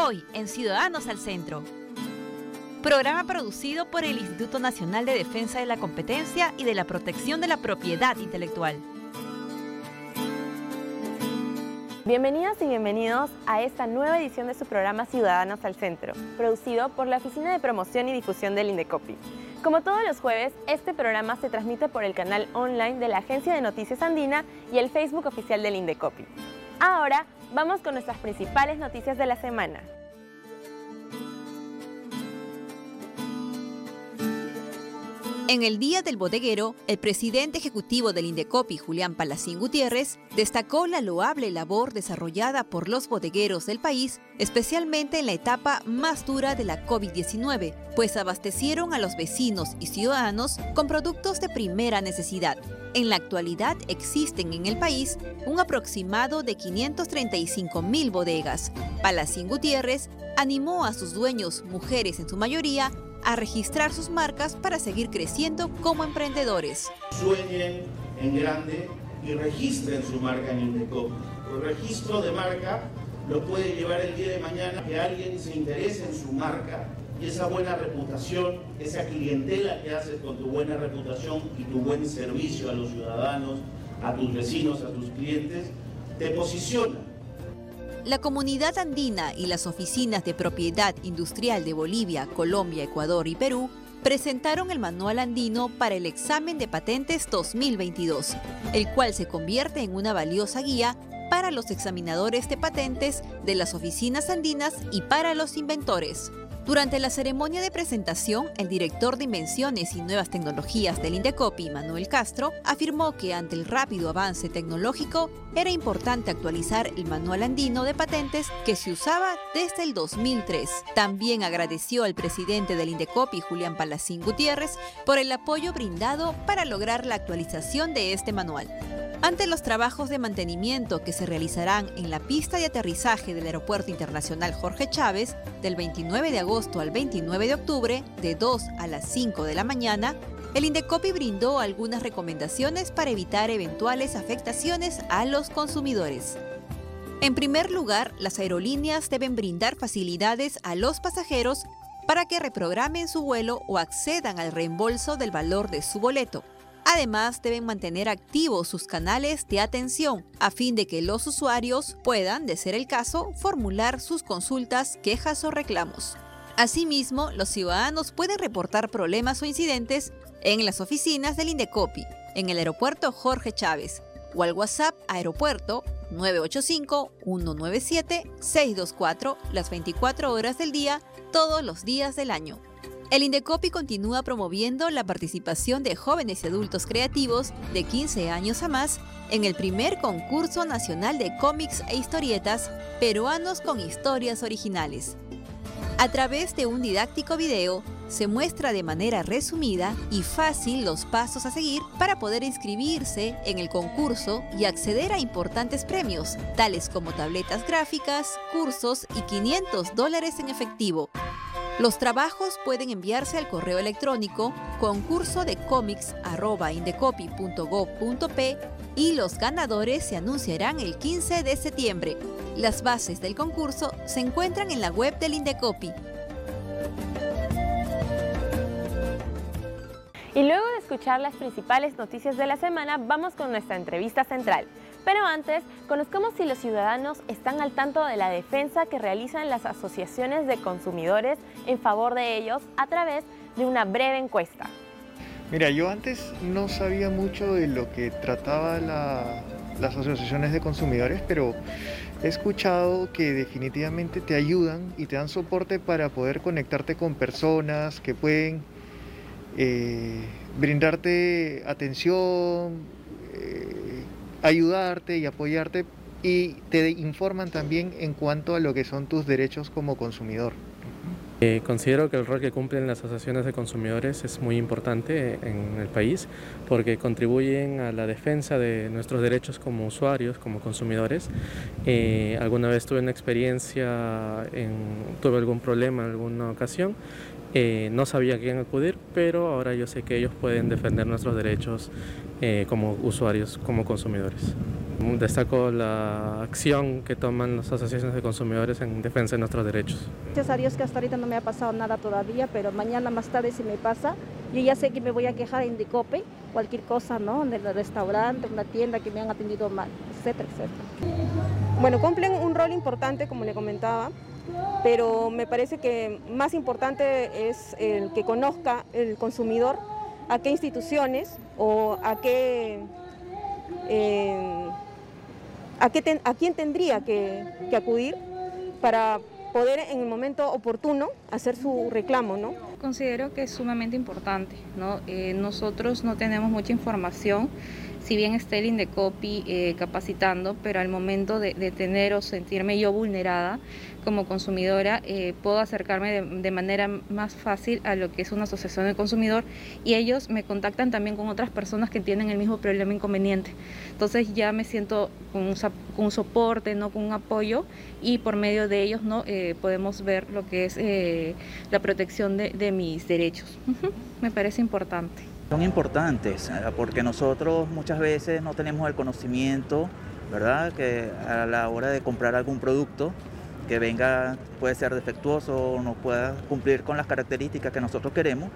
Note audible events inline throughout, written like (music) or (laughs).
Hoy en Ciudadanos al Centro. Programa producido por el Instituto Nacional de Defensa de la Competencia y de la Protección de la Propiedad Intelectual. Bienvenidas y bienvenidos a esta nueva edición de su programa Ciudadanos al Centro, producido por la Oficina de Promoción y Difusión del Indecopi. Como todos los jueves, este programa se transmite por el canal online de la Agencia de Noticias Andina y el Facebook oficial del Indecopi. Ahora, vamos con nuestras principales noticias de la semana. En el Día del Bodeguero, el presidente ejecutivo del Indecopi, Julián Palacín Gutiérrez, destacó la loable labor desarrollada por los bodegueros del país, especialmente en la etapa más dura de la COVID-19, pues abastecieron a los vecinos y ciudadanos con productos de primera necesidad. En la actualidad existen en el país un aproximado de 535 mil bodegas. Palacín Gutiérrez animó a sus dueños, mujeres en su mayoría, a registrar sus marcas para seguir creciendo como emprendedores. Sueñen en grande y registren su marca en Indecop. El registro de marca lo puede llevar el día de mañana que alguien se interese en su marca y esa buena reputación, esa clientela que haces con tu buena reputación y tu buen servicio a los ciudadanos, a tus vecinos, a tus clientes, te posiciona la comunidad andina y las oficinas de propiedad industrial de Bolivia, Colombia, Ecuador y Perú presentaron el Manual Andino para el examen de patentes 2022, el cual se convierte en una valiosa guía para los examinadores de patentes de las oficinas andinas y para los inventores. Durante la ceremonia de presentación, el director de Invenciones y Nuevas Tecnologías del Indecopi, Manuel Castro, afirmó que ante el rápido avance tecnológico era importante actualizar el manual andino de patentes que se usaba desde el 2003. También agradeció al presidente del Indecopi, Julián Palacín Gutiérrez, por el apoyo brindado para lograr la actualización de este manual. Ante los trabajos de mantenimiento que se realizarán en la pista de aterrizaje del Aeropuerto Internacional Jorge Chávez del 29 de agosto al 29 de octubre, de 2 a las 5 de la mañana, el Indecopi brindó algunas recomendaciones para evitar eventuales afectaciones a los consumidores. En primer lugar, las aerolíneas deben brindar facilidades a los pasajeros para que reprogramen su vuelo o accedan al reembolso del valor de su boleto. Además, deben mantener activos sus canales de atención a fin de que los usuarios puedan, de ser el caso, formular sus consultas, quejas o reclamos. Asimismo, los ciudadanos pueden reportar problemas o incidentes en las oficinas del Indecopi, en el aeropuerto Jorge Chávez o al WhatsApp Aeropuerto 985-197-624 las 24 horas del día, todos los días del año. El Indecopi continúa promoviendo la participación de jóvenes y adultos creativos de 15 años a más en el primer concurso nacional de cómics e historietas peruanos con historias originales. A través de un didáctico video, se muestra de manera resumida y fácil los pasos a seguir para poder inscribirse en el concurso y acceder a importantes premios, tales como tabletas gráficas, cursos y 500 dólares en efectivo. Los trabajos pueden enviarse al correo electrónico concurso de y los ganadores se anunciarán el 15 de septiembre. Las bases del concurso se encuentran en la web del Indecopi. Y luego de escuchar las principales noticias de la semana, vamos con nuestra entrevista central. Pero antes, conozcamos si los ciudadanos están al tanto de la defensa que realizan las asociaciones de consumidores en favor de ellos a través de una breve encuesta. Mira, yo antes no sabía mucho de lo que trataba las asociaciones de consumidores, pero he escuchado que definitivamente te ayudan y te dan soporte para poder conectarte con personas que pueden eh, brindarte atención, ayudarte y apoyarte y te informan también en cuanto a lo que son tus derechos como consumidor. Eh, considero que el rol que cumplen las asociaciones de consumidores es muy importante en el país porque contribuyen a la defensa de nuestros derechos como usuarios, como consumidores. alguna vez tuve una experiencia, en, tuve algún problema en alguna ocasión Eh, no sabía a quién acudir, pero ahora yo sé que ellos pueden defender nuestros derechos eh, como usuarios, como consumidores. Destaco la acción que toman las asociaciones de consumidores en defensa de nuestros derechos. Gracias a Dios que hasta ahorita no me ha pasado nada todavía, pero mañana más tarde si me pasa, yo ya sé que me voy a quejar en Dicope, cualquier cosa, ¿no? En el restaurante, una tienda que me han atendido mal, etcétera, etcétera. Bueno, cumplen un rol importante, como le comentaba, pero me parece que más importante es el que conozca el consumidor a qué instituciones o a qué... Eh, a, quién tendría que, acudir para poder en el momento oportuno hacer su reclamo, ¿no? Considero que es sumamente importante, ¿no? Eh, nosotros no tenemos mucha información si bien esté el Indecopi eh, capacitando, pero al momento de, tener o sentirme yo vulnerada como consumidora, eh, puedo acercarme de, manera más fácil a lo que es una asociación de consumidor y ellos me contactan también con otras personas que tienen el mismo problema inconveniente. Entonces ya me siento con un, soporte, no con un apoyo y por medio de ellos no eh, podemos ver lo que es la protección de, mis derechos. Me parece importante. Son importantes eh, porque nosotros muchas veces no tenemos el conocimiento, ¿verdad? Que a la hora de comprar algún producto que venga puede ser defectuoso o no pueda cumplir con las características que nosotros queremos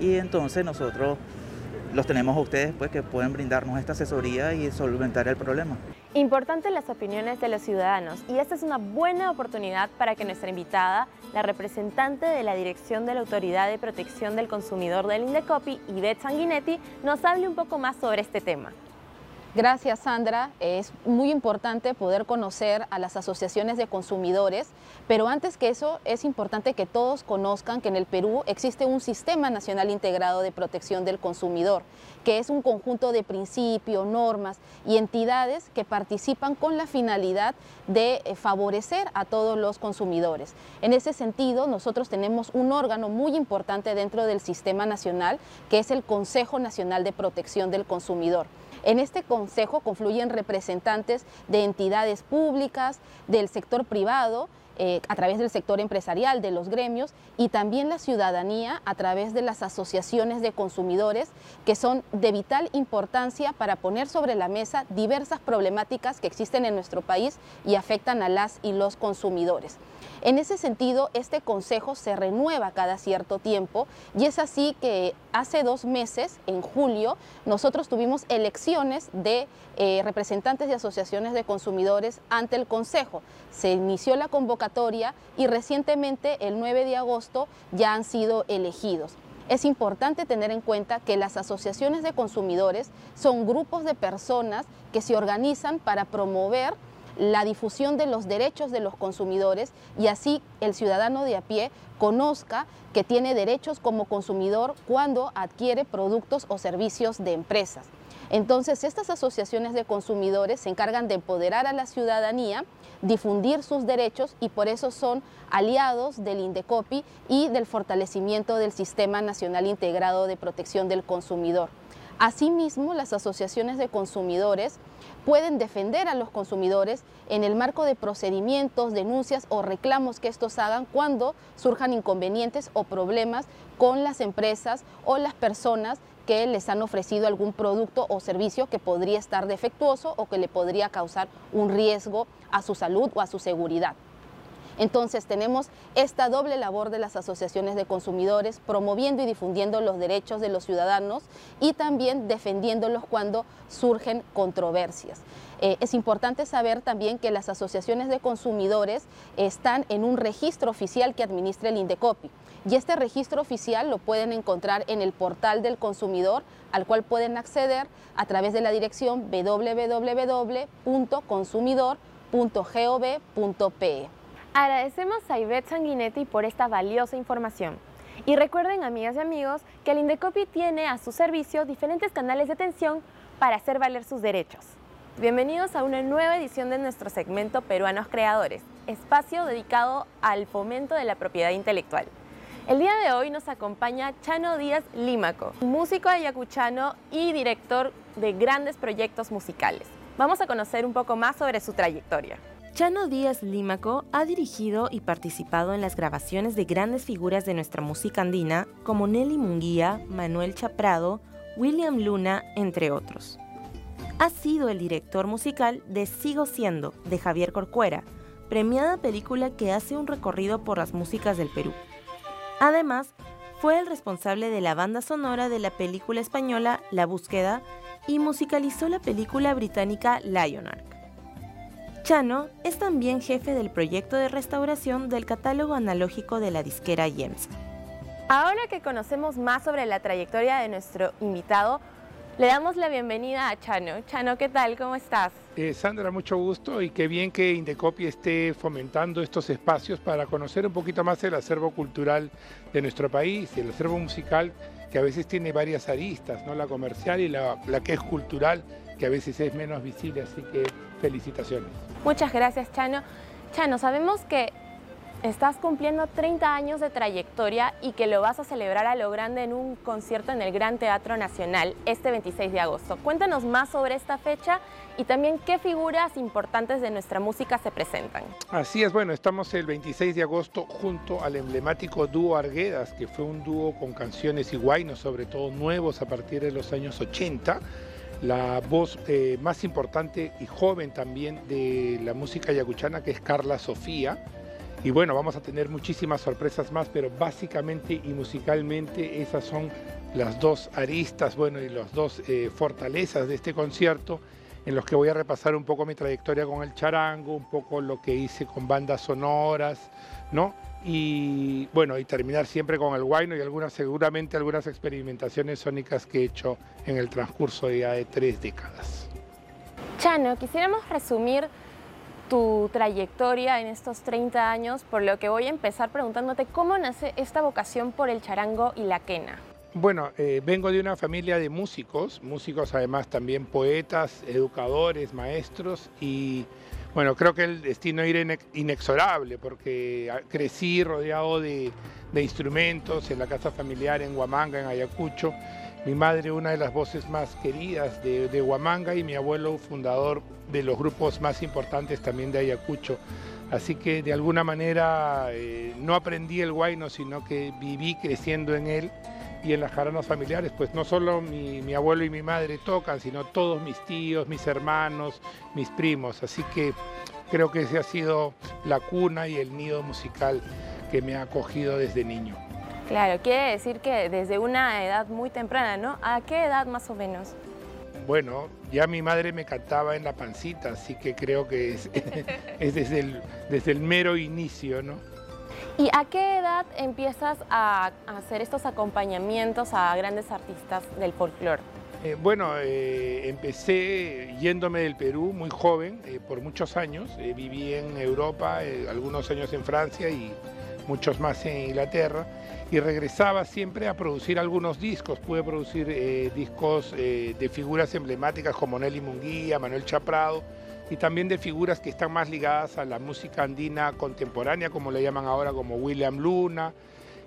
y entonces nosotros los tenemos a ustedes pues que pueden brindarnos esta asesoría y solventar el problema. Importante las opiniones de los ciudadanos y esta es una buena oportunidad para que nuestra invitada, la representante de la Dirección de la Autoridad de Protección del Consumidor del Indecopi, Ivette Sanguinetti, nos hable un poco más sobre este tema. Gracias, Sandra. Es muy importante poder conocer a las asociaciones de consumidores, pero antes que eso es importante que todos conozcan que en el Perú existe un Sistema Nacional Integrado de Protección del Consumidor, que es un conjunto de principios, normas y entidades que participan con la finalidad de eh, favorecer a todos los consumidores. En ese sentido, nosotros tenemos un órgano muy importante dentro del Sistema Nacional, que es el Consejo Nacional de Protección del Consumidor. En este consejo confluyen representantes de entidades públicas, del sector privado, eh, a través del sector empresarial, de los gremios y también la ciudadanía a través de las asociaciones de consumidores que son de vital importancia para poner sobre la mesa diversas problemáticas que existen en nuestro país y afectan a las y los consumidores. En ese sentido, este consejo se renueva cada cierto tiempo y es así que hace dos meses, en julio, nosotros tuvimos elecciones de eh, representantes de asociaciones de consumidores ante el consejo. Se inició la convocatoria y recientemente, el 9 de agosto, ya han sido elegidos. Es importante tener en cuenta que las asociaciones de consumidores son grupos de personas que se organizan para promover la difusión de los derechos de los consumidores y así el ciudadano de a pie conozca que tiene derechos como consumidor cuando adquiere productos o servicios de empresas. Entonces, estas asociaciones de consumidores se encargan de empoderar a la ciudadanía, difundir sus derechos y por eso son aliados del INDECOPI y del fortalecimiento del Sistema Nacional Integrado de Protección del Consumidor. Asimismo, las asociaciones de consumidores pueden defender a los consumidores en el marco de procedimientos, denuncias o reclamos que estos hagan cuando surjan inconvenientes o problemas con las empresas o las personas que les han ofrecido algún producto o servicio que podría estar defectuoso o que le podría causar un riesgo a su salud o a su seguridad. Entonces tenemos esta doble labor de las asociaciones de consumidores promoviendo y difundiendo los derechos de los ciudadanos y también defendiéndolos cuando surgen controversias. Eh, es importante saber también que las asociaciones de consumidores están en un registro oficial que administra el INDECOPI y este registro oficial lo pueden encontrar en el portal del consumidor al cual pueden acceder a través de la dirección www.consumidor.gov.pe. Agradecemos a Ivette Sanguinetti por esta valiosa información. Y recuerden, amigas y amigos, que el Indecopi tiene a su servicio diferentes canales de atención para hacer valer sus derechos. Bienvenidos a una nueva edición de nuestro segmento Peruanos Creadores, espacio dedicado al fomento de la propiedad intelectual. El día de hoy nos acompaña Chano Díaz Límaco, músico ayacuchano y director de grandes proyectos musicales. Vamos a conocer un poco más sobre su trayectoria. Chano Díaz Límaco ha dirigido y participado en las grabaciones de grandes figuras de nuestra música andina como Nelly Munguía, Manuel Chaprado, William Luna, entre otros. Ha sido el director musical de Sigo Siendo, de Javier Corcuera, premiada película que hace un recorrido por las músicas del Perú. Además, fue el responsable de la banda sonora de la película española La Búsqueda y musicalizó la película británica Lionheart. Chano es también jefe del proyecto de restauración del catálogo analógico de la disquera Yems. Ahora que conocemos más sobre la trayectoria de nuestro invitado, le damos la bienvenida a Chano. Chano, ¿qué tal? ¿Cómo estás? Eh, Sandra, mucho gusto y qué bien que Indecopi esté fomentando estos espacios para conocer un poquito más el acervo cultural de nuestro país el acervo musical que a veces tiene varias aristas, ¿no? la comercial y la, la que es cultural, que a veces es menos visible, así que felicitaciones. Muchas gracias, Chano. Chano, sabemos que estás cumpliendo 30 años de trayectoria y que lo vas a celebrar a lo grande en un concierto en el Gran Teatro Nacional este 26 de agosto. Cuéntanos más sobre esta fecha y también qué figuras importantes de nuestra música se presentan. Así es, bueno, estamos el 26 de agosto junto al emblemático dúo Arguedas, que fue un dúo con canciones y guainos, sobre todo nuevos a partir de los años 80 la voz eh, más importante y joven también de la música yacuchana, que es Carla Sofía. Y bueno, vamos a tener muchísimas sorpresas más, pero básicamente y musicalmente esas son las dos aristas, bueno, y las dos eh, fortalezas de este concierto, en los que voy a repasar un poco mi trayectoria con el charango, un poco lo que hice con bandas sonoras, ¿no? y bueno, y terminar siempre con el guayno y algunas, seguramente algunas experimentaciones sónicas que he hecho en el transcurso de tres décadas. Chano, quisiéramos resumir tu trayectoria en estos 30 años, por lo que voy a empezar preguntándote cómo nace esta vocación por el charango y la quena. Bueno, eh, vengo de una familia de músicos, músicos además también poetas, educadores, maestros y bueno, creo que el destino era inexorable porque crecí rodeado de, instrumentos en la casa familiar en Huamanga, en Ayacucho. Mi madre, una de las voces más queridas de, Huamanga y mi abuelo, fundador de los grupos más importantes también de Ayacucho. Así que de alguna manera eh, no aprendí el guayno, sino que viví creciendo en él y en las jaranas familiares, pues no solo mi, abuelo y mi madre tocan, sino todos mis tíos, mis hermanos, mis primos. Así que creo que ese ha sido la cuna y el nido musical que me ha acogido desde niño. Claro, quiere decir que desde una edad muy temprana, ¿no? ¿A qué edad más o menos? Bueno, ya mi madre me cantaba en la pancita, así que creo que es, (laughs) desde, el, desde el mero inicio, ¿no? ¿Y a qué edad empiezas a hacer estos acompañamientos a grandes artistas del folclore? Eh, bueno, eh, empecé yéndome del Perú muy joven, eh, por muchos años. viví en Europa, algunos años en Francia y muchos más en Inglaterra. Y regresaba siempre a producir algunos discos. Pude producir discos de figuras emblemáticas como Nelly Munguía, Manuel Chaprado y también de figuras que están más ligadas a la música andina contemporánea, como le llaman ahora, como William Luna,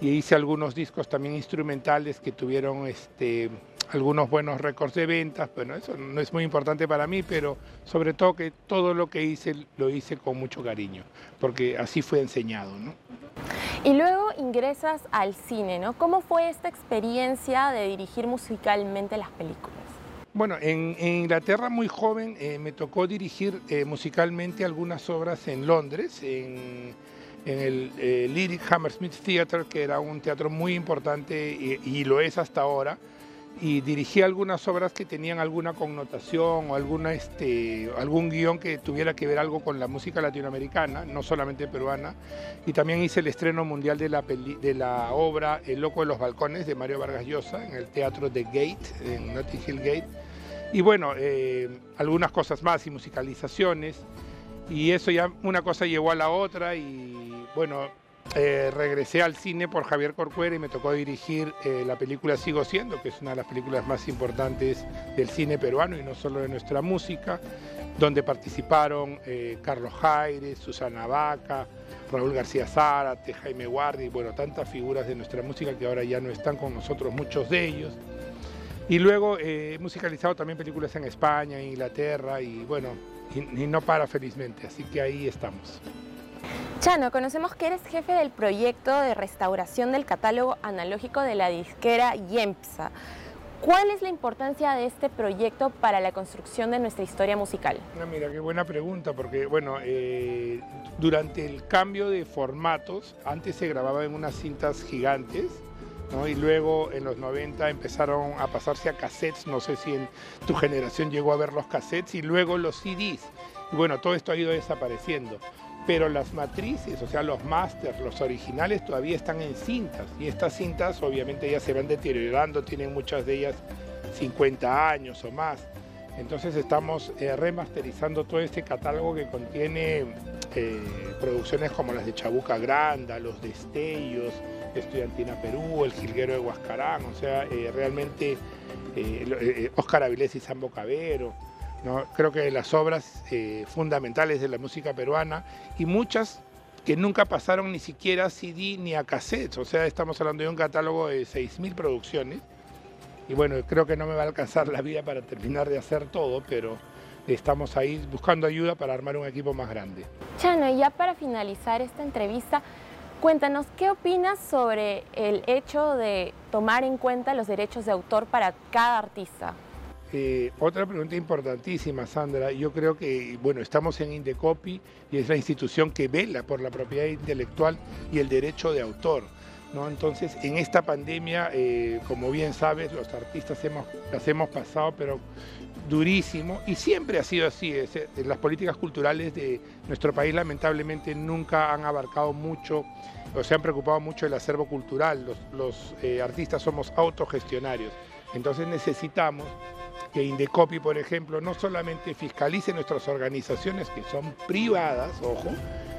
y hice algunos discos también instrumentales que tuvieron este, algunos buenos récords de ventas. Bueno, eso no es muy importante para mí, pero sobre todo que todo lo que hice lo hice con mucho cariño, porque así fue enseñado. ¿no? Y luego ingresas al cine, ¿no? ¿Cómo fue esta experiencia de dirigir musicalmente las películas? Bueno, en, Inglaterra muy joven eh, me tocó dirigir eh, musicalmente algunas obras en Londres, en, el eh, Lyric Hammersmith Theatre, que era un teatro muy importante y, lo es hasta ahora, y dirigí algunas obras que tenían alguna connotación o alguna, este, algún guion que tuviera que ver algo con la música latinoamericana, no solamente peruana, y también hice el estreno mundial de la, de la obra El Loco de los Balcones de Mario Vargas Llosa en el teatro de Gate, en Notting Hill Gate y bueno, eh, algunas cosas más y musicalizaciones. Y eso ya una cosa llevó a la otra y bueno, eh, regresé al cine por Javier Corcuera y me tocó dirigir eh, la película Sigo Siendo, que es una de las películas más importantes del cine peruano y no solo de nuestra música, donde participaron Carlos Jaires, Susana Vaca, Raúl García Zárate, Jaime Guardi, bueno, tantas figuras de nuestra música que ahora ya no están con nosotros, muchos de ellos. Y luego eh, he musicalizado también películas en España, en Inglaterra y bueno, y, no para felizmente, así que ahí estamos. Chano, conocemos que eres jefe del proyecto de restauración del catálogo analógico de la disquera Yempsa. ¿Cuál es la importancia de este proyecto para la construcción de nuestra historia musical? Ah, mira, qué buena pregunta, porque bueno, eh, durante el cambio de formatos, antes se grababa en unas cintas gigantes, y luego en los 90 empezaron a pasarse a cassettes, no sé si en tu generación llegó a ver los cassettes, y luego los CDs. Y bueno, todo esto ha ido desapareciendo pero las matrices, o sea, los másters, los originales todavía están en cintas. Y estas cintas obviamente ya se van deteriorando, tienen muchas de ellas 50 años o más. Entonces estamos eh, remasterizando todo este catálogo que contiene eh, producciones como las de Chabuca Granda, Los Destellos, Estudiantina Perú, El Jilguero de Huascarán, o sea, eh, realmente Oscar Avilés y Sambo Cabero. Creo que las obras eh, fundamentales de la música peruana y muchas que nunca pasaron ni siquiera a CD ni a cassettes, o sea, estamos hablando de un catálogo de 6.000 producciones. Y bueno, creo que no me va a alcanzar la vida para terminar de hacer todo, pero estamos ahí buscando ayuda para armar un equipo más grande. Chano, y ya para finalizar esta entrevista, cuéntanos, ¿qué opinas sobre el hecho de tomar en cuenta los derechos de autor para cada artista? Eh, otra pregunta importantísima, Sandra. Yo creo que, bueno, estamos en Indecopy y es la institución que vela por la propiedad intelectual y el derecho de autor. ¿no? Entonces, en esta pandemia, eh, como bien sabes, los artistas hemos, las hemos pasado, pero durísimo, y siempre ha sido así. Eh, las políticas culturales de nuestro país, lamentablemente, nunca han abarcado mucho o se han preocupado mucho del acervo cultural. Los, artistas somos autogestionarios. Entonces necesitamos que Indecopi, por ejemplo, no solamente fiscalice nuestras organizaciones que son privadas, ojo,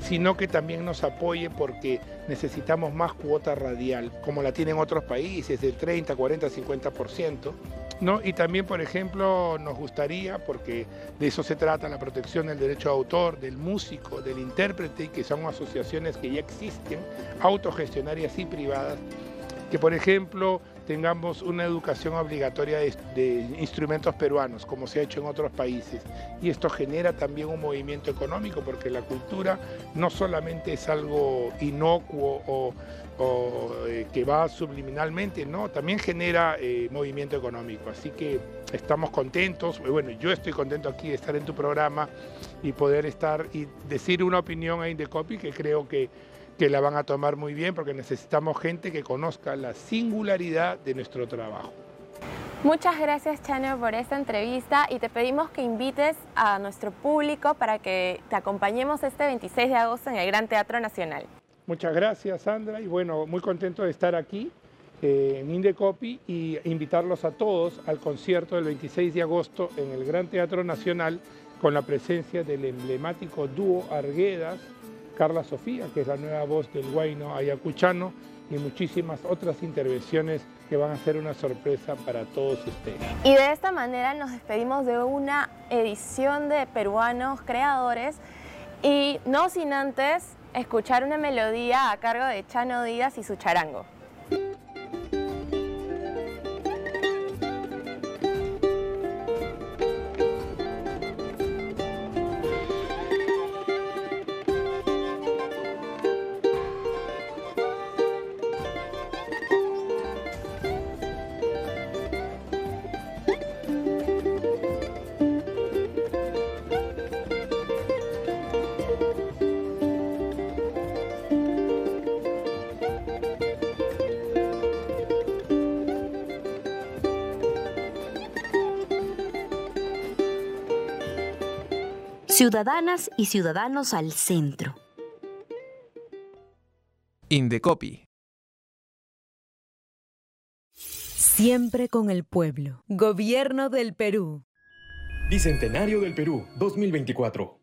sino que también nos apoye porque necesitamos más cuota radial, como la tienen otros países, del 30, 40, 50%. ¿no? Y también, por ejemplo, nos gustaría, porque de eso se trata, la protección del derecho de autor, del músico, del intérprete, que son asociaciones que ya existen, autogestionarias y privadas, que por ejemplo tengamos una educación obligatoria de, instrumentos peruanos, como se ha hecho en otros países. Y esto genera también un movimiento económico, porque la cultura no solamente es algo inocuo o, eh, que va subliminalmente, no, también genera eh, movimiento económico. Así que estamos contentos, bueno, yo estoy contento aquí de estar en tu programa y poder estar y decir una opinión a Indecopi que creo que que la van a tomar muy bien porque necesitamos gente que conozca la singularidad de nuestro trabajo. Muchas gracias Chano por esta entrevista y te pedimos que invites a nuestro público para que te acompañemos este 26 de agosto en el Gran Teatro Nacional. Muchas gracias Sandra y bueno, muy contento de estar aquí eh, en Indecopi y invitarlos a todos al concierto del 26 de agosto en el Gran Teatro Nacional con la presencia del emblemático dúo Arguedas Carla Sofía, que es la nueva voz del guayno ayacuchano, y muchísimas otras intervenciones que van a ser una sorpresa para todos ustedes. Y de esta manera nos despedimos de una edición de Peruanos Creadores y no sin antes escuchar una melodía a cargo de Chano Díaz y su charango. Ciudadanas y ciudadanos al centro. Indecopi. Siempre con el pueblo. Gobierno del Perú. Bicentenario del Perú 2024.